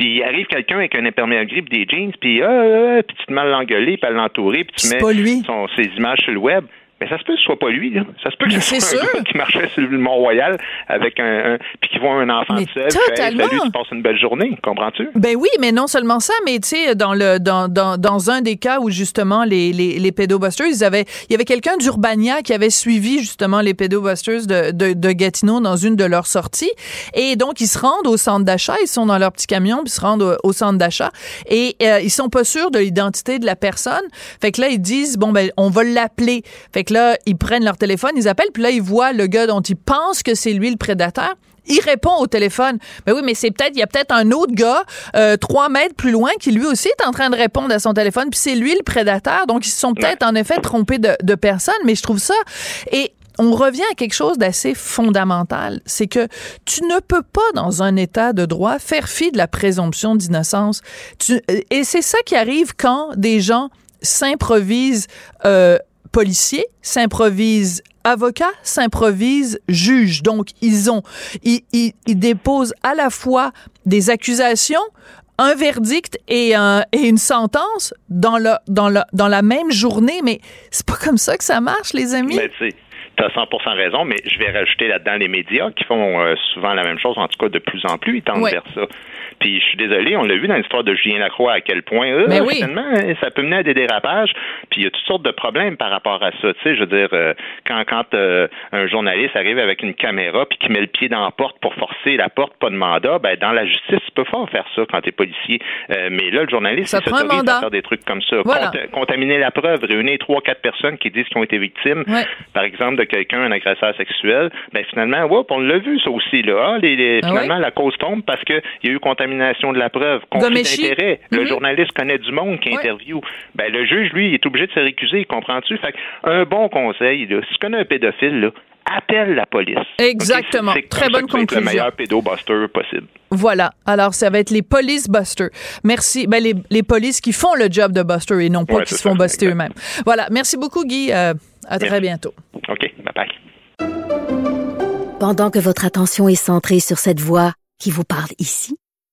Puis il arrive quelqu'un avec un imperméable gris puis des jeans, puis euh, euh, puis tu te mets à l'engueuler, puis à l'entourer, puis tu mets son- ses images sur le web. Mais ça se peut que ce soit pas lui, là. Ça se peut que Mais ce soit un gars qui marchait sur le Mont-Royal avec un, un- puis qui voit un enfant Mais seul, puis fait, totalement. salut, tu passes une belle journée, comprends-tu? Ben oui, mais non seulement ça, mais tu sais, dans le dans, dans, dans un des cas où justement les, les, les pédobusters, ils avaient, il y avait quelqu'un d'Urbania qui avait suivi justement les pédobusters de, de, de Gatineau dans une de leurs sorties. Et donc, ils se rendent au centre d'achat, ils sont dans leur petit camion, puis ils se rendent au, au centre d'achat. Et euh, ils sont pas sûrs de l'identité de la personne. Fait que là, ils disent, bon, ben, on va l'appeler. Fait que là, ils prennent leur téléphone, ils appellent, puis là, ils voient le gars dont ils pensent que c'est lui le prédateur. Il répond au téléphone. Ben oui, mais c'est peut-être, il y a peut-être un autre gars, euh, trois mètres plus loin, qui lui aussi est en train de répondre à son téléphone, puis c'est lui le prédateur. Donc, ils se sont peut-être en effet trompés de, de personne, mais je trouve ça. Et on revient à quelque chose d'assez fondamental. C'est que tu ne peux pas, dans un état de droit, faire fi de la présomption d'innocence. Tu- Et c'est ça qui arrive quand des gens s'improvisent euh, policiers, s'improvisent avocats s'improvisent juges. Donc, ils ont, ils, ils, ils déposent à la fois des accusations, un verdict et, un, et une sentence dans, le, dans, le, dans la même journée. Mais c'est pas comme ça que ça marche, les amis. Mais tu as 100% raison, mais je vais rajouter là-dedans les médias qui font euh, souvent la même chose, en tout cas de plus en plus, ils tendent vers ça. Puis je suis désolé, on l'a vu dans l'histoire de Julien Lacroix à quel point euh, Mais oui. finalement euh, ça peut mener à des dérapages. Puis il y a toutes sortes de problèmes par rapport à ça. Tu sais, je veux dire, euh, quand quand euh, un journaliste arrive avec une caméra puis qui met le pied dans la porte pour forcer la porte, pas de mandat, ben dans la justice, tu peux pas faire ça quand t'es policier. Euh, mais là, le journaliste, Ça il s'autorise à faire des trucs comme ça. Voilà. Cont- contaminer la preuve, réunir trois, quatre personnes qui disent qu'ils ont été victimes, Ouais. par exemple, de quelqu'un, un agresseur sexuel, ben finalement, whoop, on l'a vu ça aussi là. Ah, les- les- Ah finalement, ouais? la cause tombe parce qu'il y a eu contamination de la preuve, conflit d'intérêt. Le Mhm. journaliste connaît du monde qui Ouais. interview. Ben le juge, lui, il est obligé de se récuser, comprends-tu? Fait un bon conseil, là, si tu connais un pédophile, là, appelle la police. Exactement. Ok? C'est- c'est Très comme ça bonne que conclusion. Le meilleur pédobuster possible. Voilà. Alors, ça va être les police busters. Merci. Ben, les, les polices qui font le job de buster et non pas Ouais, qui se font ça, buster exact. eux-mêmes. Voilà. Merci beaucoup, Guy. Euh, à très bientôt. OK, bye bye. Pendant que votre attention est centrée sur cette voix qui vous parle ici,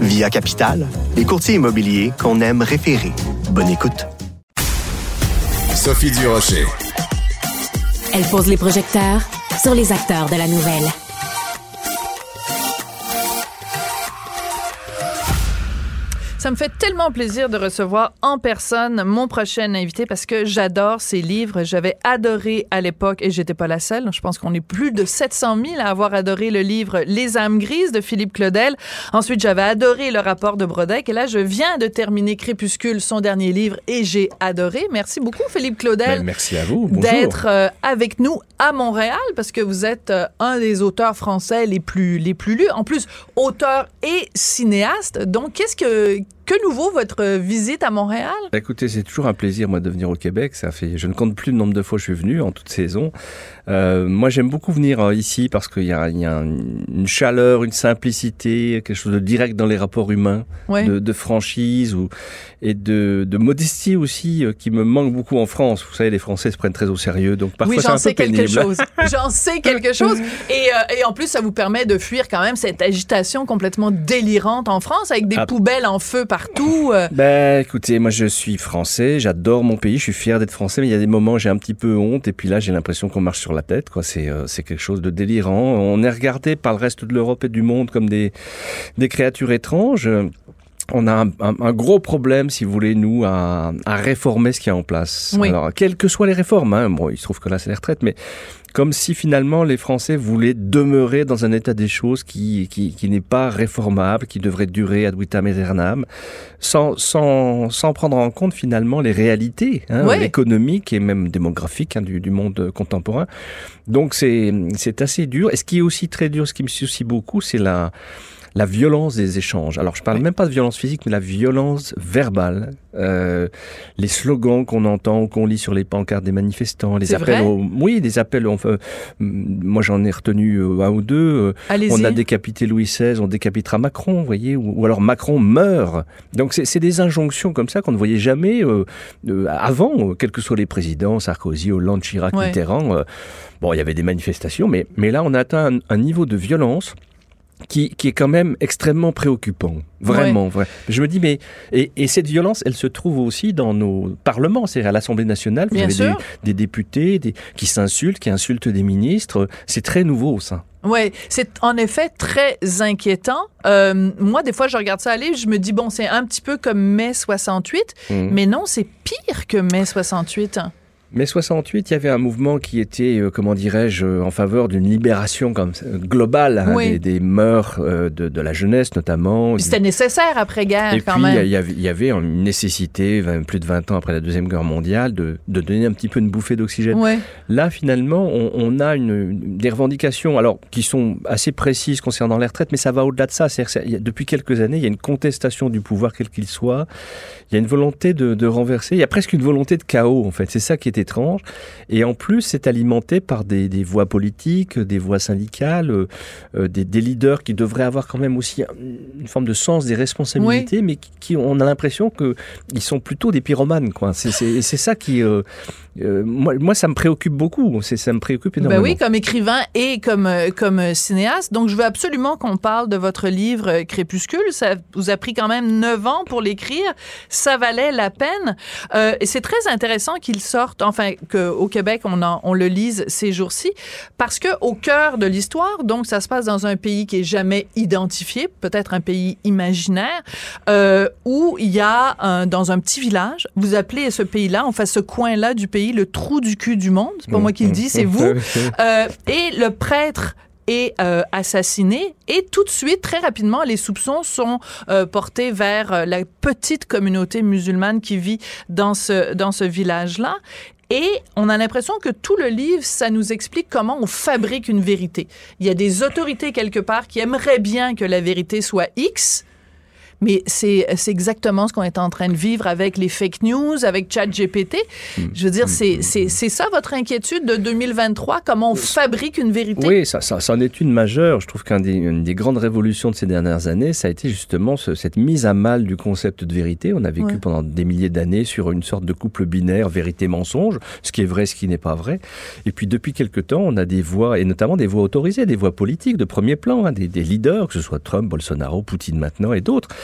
Via Capital, les courtiers immobiliers qu'on aime référer. Bonne écoute. Sophie Durocher. Elle pose les projecteurs sur les acteurs de la nouvelle. Ça me fait tellement plaisir de recevoir en personne mon prochain invité parce que j'adore ses livres. J'avais adoré à l'époque, et j'étais pas la seule, je pense qu'on est plus de 700 000 à avoir adoré le livre Les âmes grises de Philippe Claudel. Ensuite, j'avais adoré le rapport de Brodeck. Et là, je viens de terminer Crépuscule, son dernier livre, et j'ai adoré. Merci beaucoup, Philippe Claudel. Ben, merci à vous. D'être euh, avec nous à Montréal parce que vous êtes euh, un des auteurs français les plus les plus lus en plus auteur et cinéaste donc qu'est-ce que que nouveau votre visite à Montréal? Écoutez, c'est toujours un plaisir, moi, de venir au Québec. Ça fait, je ne compte plus le nombre de fois que je suis venu en toute saison. Euh, moi, j'aime beaucoup venir euh, ici parce qu'il y a, il y a une chaleur, une simplicité, quelque chose de direct dans les rapports humains, Ouais. de, de franchise ou, et de, de modestie aussi euh, qui me manque beaucoup en France. Vous savez, les Français se prennent très au sérieux, donc parfois oui c'est j'en un sais peu quelque pénible. chose j'en sais quelque chose et, euh, et en plus ça vous permet de fuir quand même cette agitation complètement délirante en France avec des Ah. poubelles en feu partout. Ben, écoutez, moi je suis français, j'adore mon pays, je suis fier d'être français, mais il y a des moments où j'ai un petit peu honte, et puis là j'ai l'impression qu'on marche sur la tête, quoi. C'est euh, c'est quelque chose de délirant. On est regardé par le reste de l'Europe et du monde comme des des créatures étranges. On a un, un- un gros problème, si vous voulez, nous, à, à réformer ce qui est en place. Oui. Alors, quelles que soient les réformes, hein, bon, il se trouve que là c'est les retraites, mais comme si finalement les Français voulaient demeurer dans un état des choses qui, qui, qui n'est pas réformable, qui devrait durer ad vitam aeternam, sans, sans, sans prendre en compte finalement les réalités hein, Ouais. économiques et même démographiques hein, du, du monde contemporain. Donc c'est c'est assez dur. Et ce qui est aussi très dur, ce qui me soucie beaucoup, c'est la la violence des échanges. Alors je parle même pas de violence physique, mais la violence verbale, euh, les slogans qu'on entend ou qu'on lit sur les pancartes des manifestants, les appels, au, oui, des appels. Enfin, mm, moi j'en ai retenu euh, un ou deux. euh, allez-y on a décapité Louis XVI, on décapitera Macron, vous voyez, ou, ou alors Macron meurt. Donc c'est des injonctions comme ça qu'on ne voyait jamais euh, euh, avant, euh, quels que soient les présidents, Sarkozy, Hollande, Chirac, Ouais. Mitterrand. euh, bon, il y avait des manifestations, mais, mais là on a atteint un, un niveau de violence qui, qui est quand même extrêmement préoccupant. Vraiment, vrai. Je me dis, mais. Et, et cette violence, elle se trouve aussi dans nos parlements, c'est-à-dire à l'Assemblée nationale. Vous Bien avez sûr. des, des députés des, qui s'insultent, qui insultent des ministres. C'est très nouveau, ça. Oui, c'est en effet très inquiétant. Euh, moi, des fois, je regarde ça aller, je me dis, bon, c'est un petit peu comme mai 68, Mhm. mais non, c'est pire que mai 68. Mais 68, il y avait un mouvement qui était, euh, comment dirais-je, euh, en faveur d'une libération comme globale hein, Oui. des, des mœurs euh, de, de la jeunesse notamment. Puis C'était nécessaire après-guerre, Et quand puis, même. il y avait, il y avait une nécessité, 20 plus de 20 ans après la Deuxième Guerre mondiale, de, de donner un petit peu une bouffée d'oxygène. Là, finalement, on, on a une, des revendications alors, qui sont assez précises concernant les retraites, mais ça va au-delà de ça. Depuis quelques années, il y a une contestation du pouvoir, quel qu'il soit. Il y a une volonté de, de renverser. Il y a presque une volonté de chaos, en fait. C'est ça qui est étrange. Et en plus, c'est alimenté par des, des voix politiques, des voix syndicales, euh, euh, des, des leaders qui devraient avoir quand même aussi un- une forme de sens des responsabilités, mais qui, qui- on a l'impression que ils sont plutôt des pyromanes, quoi. C'est c'est- et c'est ça qui, euh, euh, moi, moi, ça me préoccupe beaucoup. C'est ça me préoccupe Ben énormément. oui, comme écrivain et comme, comme cinéaste. Donc, je veux absolument qu'on parle de votre livre Crépuscule. Ça vous a pris quand même neuf ans pour l'écrire. Ça valait la peine. Et c'est très intéressant qu'il sorte, enfin, qu'au Québec, on, en- on le lise ces jours-ci, parce que au cœur de l'histoire, donc ça se passe dans un pays qui est jamais identifié, peut-être un pays imaginaire, euh, où il y a, un- dans un petit village, vous appelez ce pays-là, enfin ce coin-là du pays, le trou du cul du monde. C'est pas moi qui le dis, c'est vous. Euh, et le prêtre est euh, assassiné et tout de suite, très rapidement, les soupçons sont euh, portés vers euh, la petite communauté musulmane qui vit dans ce, dans ce village-là. Et on a l'impression que tout le livre, ça nous explique comment on fabrique une vérité. Il y a des autorités quelque part qui aimeraient bien que la vérité soit X, mais c'est exactement ce qu'on est en train de vivre avec les fake news, avec ChatGPT. Je veux dire, c'est c'est c'est ça votre inquiétude de 2023, comment on fabrique une vérité? Oui, ça, ça, ça en est une majeure. Je trouve qu'une des, grandes révolutions de ces dernières années, ça a été justement ce- cette mise à mal du concept de vérité. On a vécu Ouais. pendant des milliers d'années sur une sorte de couple binaire vérité-mensonge, ce qui est vrai, ce qui n'est pas vrai. Et puis depuis quelque temps, on a des voix, et notamment des voix autorisées, des voix politiques de premier plan, hein, des, des leaders, que ce soit Trump, Bolsonaro, Poutine maintenant et d'autres,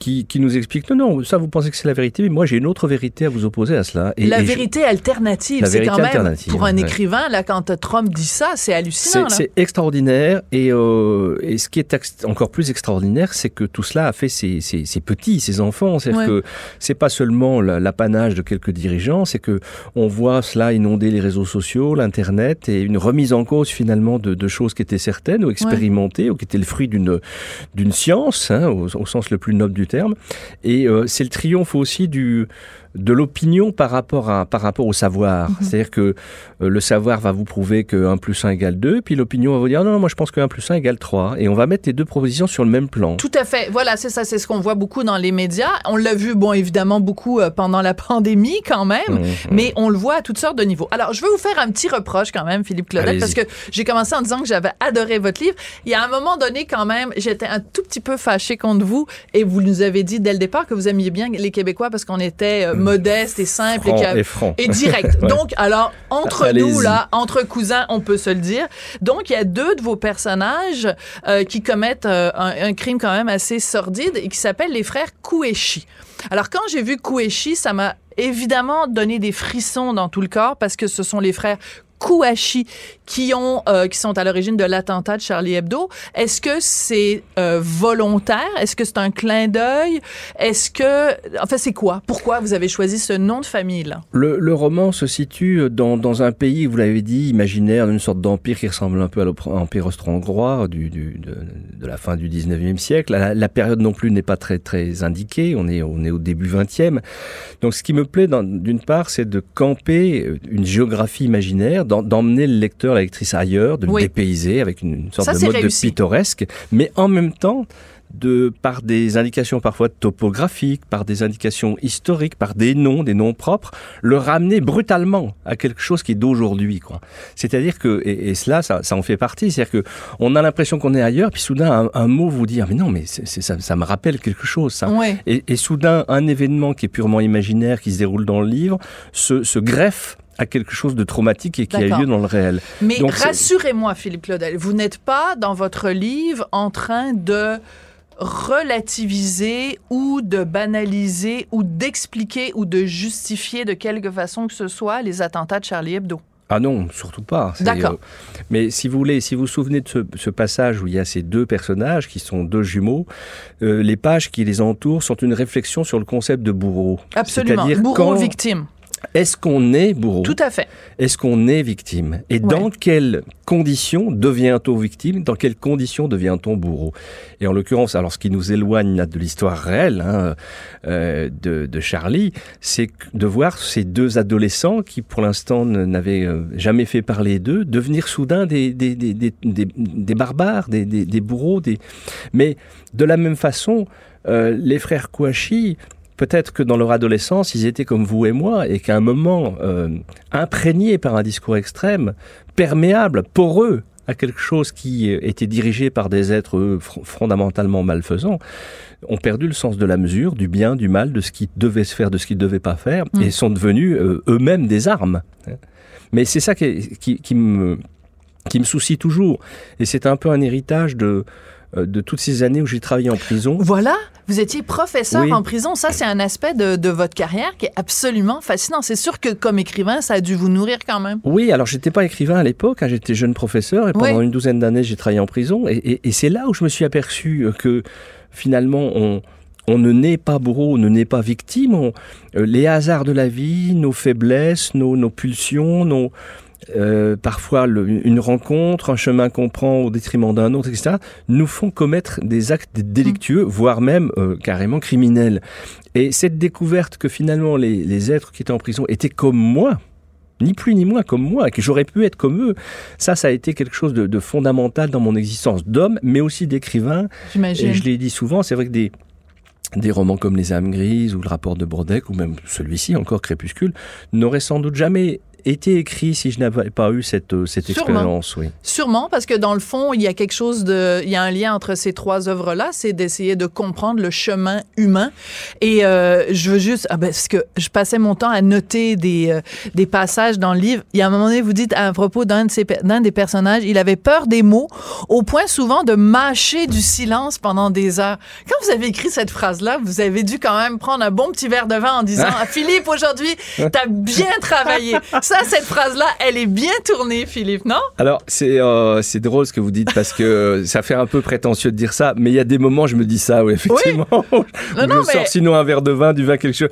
qui, qui nous expliquent non, non, ça vous pensez que c'est la vérité, mais moi j'ai une autre vérité à vous opposer à cela. Et, la et je- vérité alternative, c'est quand même pour un ouais. écrivain là quand Trump dit ça, c'est hallucinant. C'est extraordinaire et, euh, et ce qui est encore plus extraordinaire, c'est que tout cela a fait ses, ses- ses petits, ses enfants. C'est-à-dire Ouais. que c'est pas seulement la- l'apanage de quelques dirigeants, c'est que on voit cela inonder les réseaux sociaux, l'internet et une remise en cause finalement de, de choses qui étaient certaines ou expérimentées ou qui étaient le fruit d'une d'une science hein, au, au sens le plus noble du terme. Et euh, c'est le triomphe aussi du de l'opinion par rapport à par rapport au savoir. Mhm. C'est-à-dire que euh, le savoir va vous prouver que 1 plus 1 égale 2, puis l'opinion va vous dire non, non, moi je pense que 1 plus 1 égale 3. Et on va mettre les deux propositions sur le même plan. Tout à fait. Voilà, c'est ça, c'est ce qu'on voit beaucoup dans les médias. On l'a vu, bon, évidemment, beaucoup euh, pendant la pandémie quand même, Mhm. mais on le voit à toutes sortes de niveaux. Alors, je veux vous faire un petit reproche quand même, Philippe Claudel, parce que j'ai commencé en disant que j'avais adoré votre livre. Il y a un moment donné quand même, j'étais un tout petit peu fâchée contre vous et vous nous avez dit dès le départ que vous aimiez bien les Québécois parce qu'on était euh, modestes et a- et et direct. Ouais. Donc, alors, entre nous, là, entre cousins, on peut se le dire. Donc, il y a deux de vos personnages euh, qui commettent euh, un, un crime quand même assez sordide et qui s'appellent les frères Kouechi. Alors, quand j'ai vu Kouechi, ça m'a évidemment donné des frissons dans tout le corps parce que ce sont les frères Kouachi qui ont euh, qui sont à l'origine de l'attentat de Charlie Hebdo. Est-ce que c'est euh, volontaire? Est-ce que c'est un clin d'œil? Est-ce que en c'est quoi? Pourquoi vous avez choisi ce nom de famille là Le, roman se situe dans, dans un pays, vous l'avez dit, imaginaire, d'une sorte d'empire qui ressemble un peu à l'empire austro-hongrois de, la fin du 19e siècle. La, période non plus n'est pas très, très indiquée, on est, au début 20e. Donc ce qui me plaît d'une part, c'est de camper une géographie imaginaire, d'emmener le lecteur, ailleurs, de le dépayser avec une, une sorte Ça, de mode réussi. de pittoresque, mais en même temps de par des indications parfois topographiques, par des indications historiques, par des noms, des noms propres, le ramener brutalement à quelque chose qui est d'aujourd'hui, quoi. C'est-à-dire que et, et cela, ça, ça en fait partie. C'est-à-dire que on a l'impression qu'on est ailleurs, puis soudain un, un mot vous dit ah, mais non, mais ça, ça me rappelle quelque chose, ça. Ouais. Et, et soudain un événement qui est purement imaginaire, qui se déroule dans le livre, se, se greffe à quelque chose de traumatique et qui a lieu dans le réel. Mais rassurez-moi, Philippe Claudel, vous n'êtes pas dans votre livre en train de relativiser ou de banaliser ou d'expliquer ou de justifier de quelque façon que ce soit les attentats de Charlie Hebdo. Ah non, surtout pas. D'accord. euh, mais si vous voulez, si vous vous souvenez de ce, ce passage où il y a ces deux personnages qui sont deux jumeaux, euh, les pages qui les entourent sont une réflexion sur le concept de bourreau. Absolument. C'est-à-dire Bourreau, quand- victime. Est-ce qu'on est bourreau Tout à fait. Est-ce qu'on est victime Et dans quelles conditions devient-on victime Dans quelles conditions devient-on bourreau Et en l'occurrence, alors ce qui nous éloigne là, de l'histoire réelle hein, euh, de, de, Charlie, c'est de voir ces deux adolescents qui, pour l'instant, n'avaient euh, jamais fait parler d'eux, devenir soudain des, des, des, des, des barbares, des bourreaux. Des... Mais de la même façon, euh, les frères Kouachi, peut-être que dans leur adolescence, ils étaient comme vous et moi, et qu'à un moment, euh, imprégnés par un discours extrême, perméable, poreux à quelque chose qui était dirigé par des êtres fondamentalement malfaisants, ont perdu le sens de la mesure, du bien, du mal, de ce qui devait se faire, de ce qu'ils ne devaient pas faire, mmh. et sont devenus euh, eux-mêmes des armes. Mais c'est ça qui, qui, qui, me, qui me soucie toujours. Et c'est un peu un héritage de, de toutes ces années où j'ai travaillé en prison. Voilà, vous étiez professeur oui. en prison. Ça, c'est un aspect de, de, votre carrière qui est absolument fascinant. C'est sûr que comme écrivain, ça a dû vous nourrir quand même. Oui, alors j'étais pas écrivain à l'époque. Hein, j'étais jeune professeur et pendant oui. une douzaine d'années, j'ai travaillé en prison. Et, et, et c'est là où je me suis aperçu que finalement, on, on ne naît pas bourreau, on ne naît pas victime. On, euh, les hasards de la vie, nos faiblesses, nos, nos pulsions, nos, euh, parfois le, une rencontre, un chemin qu'on prend au détriment d'un autre, etc., nous font commettre des actes délictueux, mmh. voire même euh, carrément criminels. Et cette découverte que finalement les, les êtres qui étaient en prison étaient comme moi, ni plus ni moins comme moi, et que j'aurais pu être comme eux. Ça, ça a été quelque chose de, de fondamental dans mon existence d'homme, mais aussi d'écrivain. Et je l'ai dit souvent, c'est vrai que des, des romans comme Les âmes grises ou Le rapport de Brodeck ou même celui-ci encore Crépuscule n'auraient sans doute jamais été écrit si je n'avais pas eu cette, cette expérience, oui. Sûrement, parce que dans le fond, il y a quelque chose de, il y a un lien entre ces trois œuvres-là, c'est d'essayer de comprendre le chemin humain. Et euh, je veux juste, ah ben, parce que je passais mon temps à noter des, euh, des passages dans le livre. Il y a un moment donné, vous dites à propos d'un de ces, d'un des personnages, il avait peur des mots, au point souvent de mâcher du silence pendant des heures. Quand vous avez écrit cette phrase-là, vous avez dû quand même prendre un bon petit verre de vin en disant, ah, Philippe, aujourd'hui, t'as bien travaillé ça, cette phrase-là, elle est bien tournée, Philippe, non? Alors, c'est euh, c'est drôle ce que vous dites parce que ça fait un peu prétentieux de dire ça, mais il y a des moments, je me dis ça, oui, effectivement. Oui. non, non, je mais... sors sinon un verre de vin, du vin, quelque chose.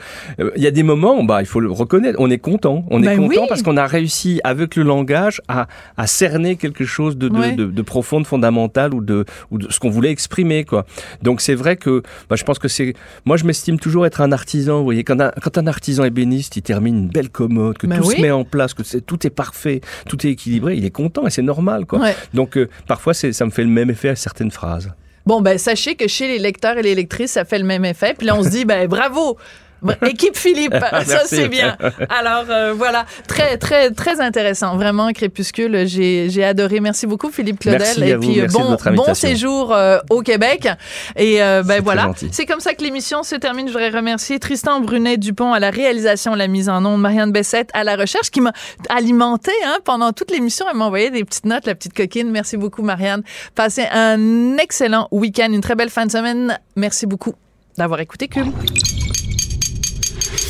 Il y a des moments, bah, il faut le reconnaître, on est content. On ben est content oui. parce qu'on a réussi, avec le langage, à, à cerner quelque chose de, de, ouais. de, de profond, de fondamental ou de, ou de ce qu'on voulait exprimer, quoi. Donc, c'est vrai que, bah, je pense que c'est, moi, je m'estime toujours être un artisan, vous voyez. Quand un, quand un artisan ébéniste, il termine une belle commode, que ben tout se met en place, que tout est parfait, tout est équilibré, il est content et c'est normal. Quoi. Ouais. Donc euh, parfois, ça me fait le même effet à certaines phrases. Bon, ben sachez que chez les lecteurs et les lectrices, ça fait le même effet. Puis là, on se dit, ben bravo Équipe Philippe, ça c'est bien. Alors euh, voilà, très très très intéressant, vraiment Crépuscule, j'ai j'ai adoré. Merci beaucoup Philippe Claudel Merci et puis Merci bon bon séjour euh, au Québec. Et euh, ben voilà, c'est comme ça que l'émission se termine. Je voudrais remercier Tristan Brunet Dupont à la réalisation, la mise en onde, Marianne Bessette à la recherche qui m'a alimenté hein, pendant toute l'émission. Elle m'a envoyé des petites notes, la petite coquine. Merci beaucoup Marianne. Passez un excellent week-end, une très belle fin de semaine. Merci beaucoup d'avoir écouté Cube.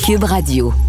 Cube Radio.